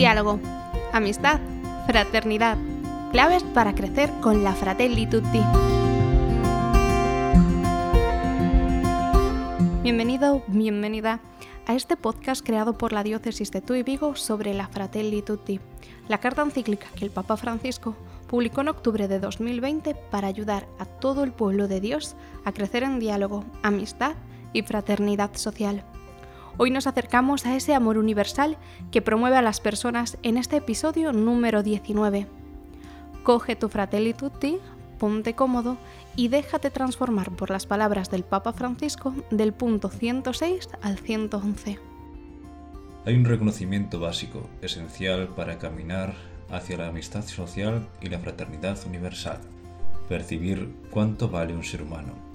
Diálogo, amistad, fraternidad, claves para crecer con la Fratelli Tutti. Bienvenido, bienvenida a este podcast creado por la diócesis de Tuy Vigo sobre la Fratelli Tutti, la carta encíclica que el Papa Francisco publicó en octubre de 2020 para ayudar a todo el pueblo de Dios a crecer en diálogo, amistad y fraternidad social. Hoy nos acercamos a ese amor universal que promueve a las personas en este episodio número 19. Coge tu Fratelli Tutti, ponte cómodo y déjate transformar por las palabras del Papa Francisco del punto 106 al 111. Hay un reconocimiento básico, esencial para caminar hacia la amistad social y la fraternidad universal. Percibir cuánto vale un ser humano.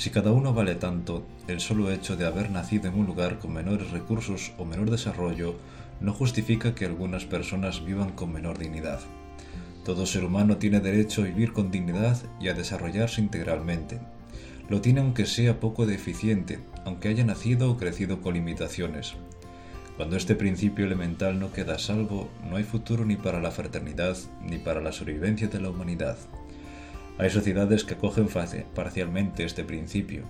Si cada uno vale tanto, el solo hecho de haber nacido en un lugar con menores recursos o menor desarrollo no justifica que algunas personas vivan con menor dignidad. Todo ser humano tiene derecho a vivir con dignidad y a desarrollarse integralmente. Lo tiene aunque sea poco deficiente, aunque haya nacido o crecido con limitaciones. Cuando este principio elemental no queda a salvo, no hay futuro ni para la fraternidad ni para la sobrevivencia de la humanidad. Hay sociedades que acogen parcialmente este principio.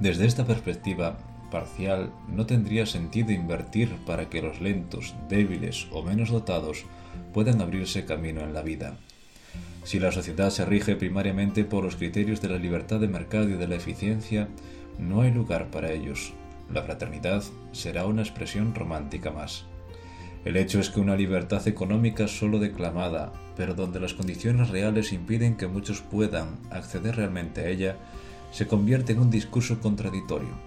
Desde esta perspectiva parcial, no tendría sentido invertir para que los lentos, débiles o menos dotados puedan abrirse camino en la vida. Si la sociedad se rige primariamente por los criterios de la libertad de mercado y de la eficiencia, no hay lugar para ellos, la fraternidad será una expresión romántica más. El hecho es que una libertad económica solo declamada, pero donde las condiciones reales impiden que muchos puedan acceder realmente a ella, se convierte en un discurso contradictorio.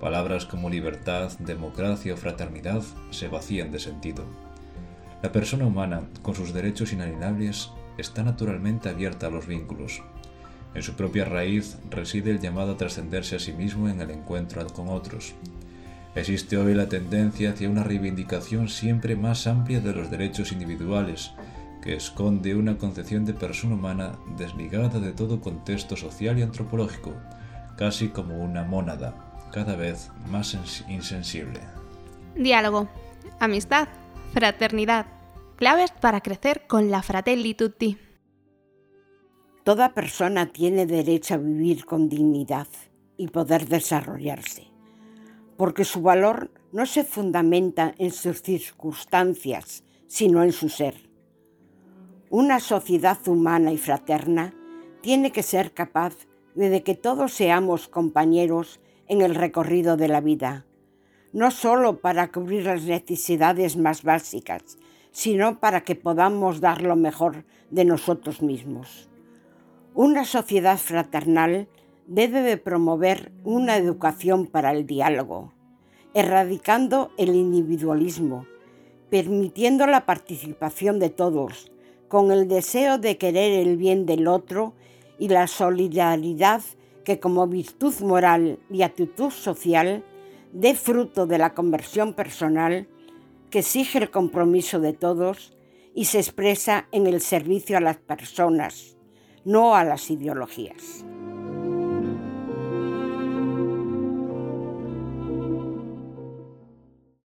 Palabras como libertad, democracia o fraternidad se vacían de sentido. La persona humana, con sus derechos inalienables, está naturalmente abierta a los vínculos, en su propia raíz reside el llamado a trascenderse a sí mismo en el encuentro con otros. Existe hoy la tendencia hacia una reivindicación siempre más amplia de los derechos individuales, que esconde una concepción de persona humana desligada de todo contexto social y antropológico, casi como una mónada, cada vez más insensible. Diálogo, amistad, fraternidad, claves para crecer con la Fratelli Tutti. Toda persona tiene derecho a vivir con dignidad y poder desarrollarse, porque su valor no se fundamenta en sus circunstancias, sino en su ser. Una sociedad humana y fraterna tiene que ser capaz de que todos seamos compañeros en el recorrido de la vida, no solo para cubrir las necesidades más básicas, sino para que podamos dar lo mejor de nosotros mismos. Una sociedad fraternal debe de promover una educación para el diálogo, erradicando el individualismo, permitiendo la participación de todos, con el deseo de querer el bien del otro y la solidaridad que como virtud moral y actitud social dé fruto de la conversión personal que exige el compromiso de todos y se expresa en el servicio a las personas no a las ideologías.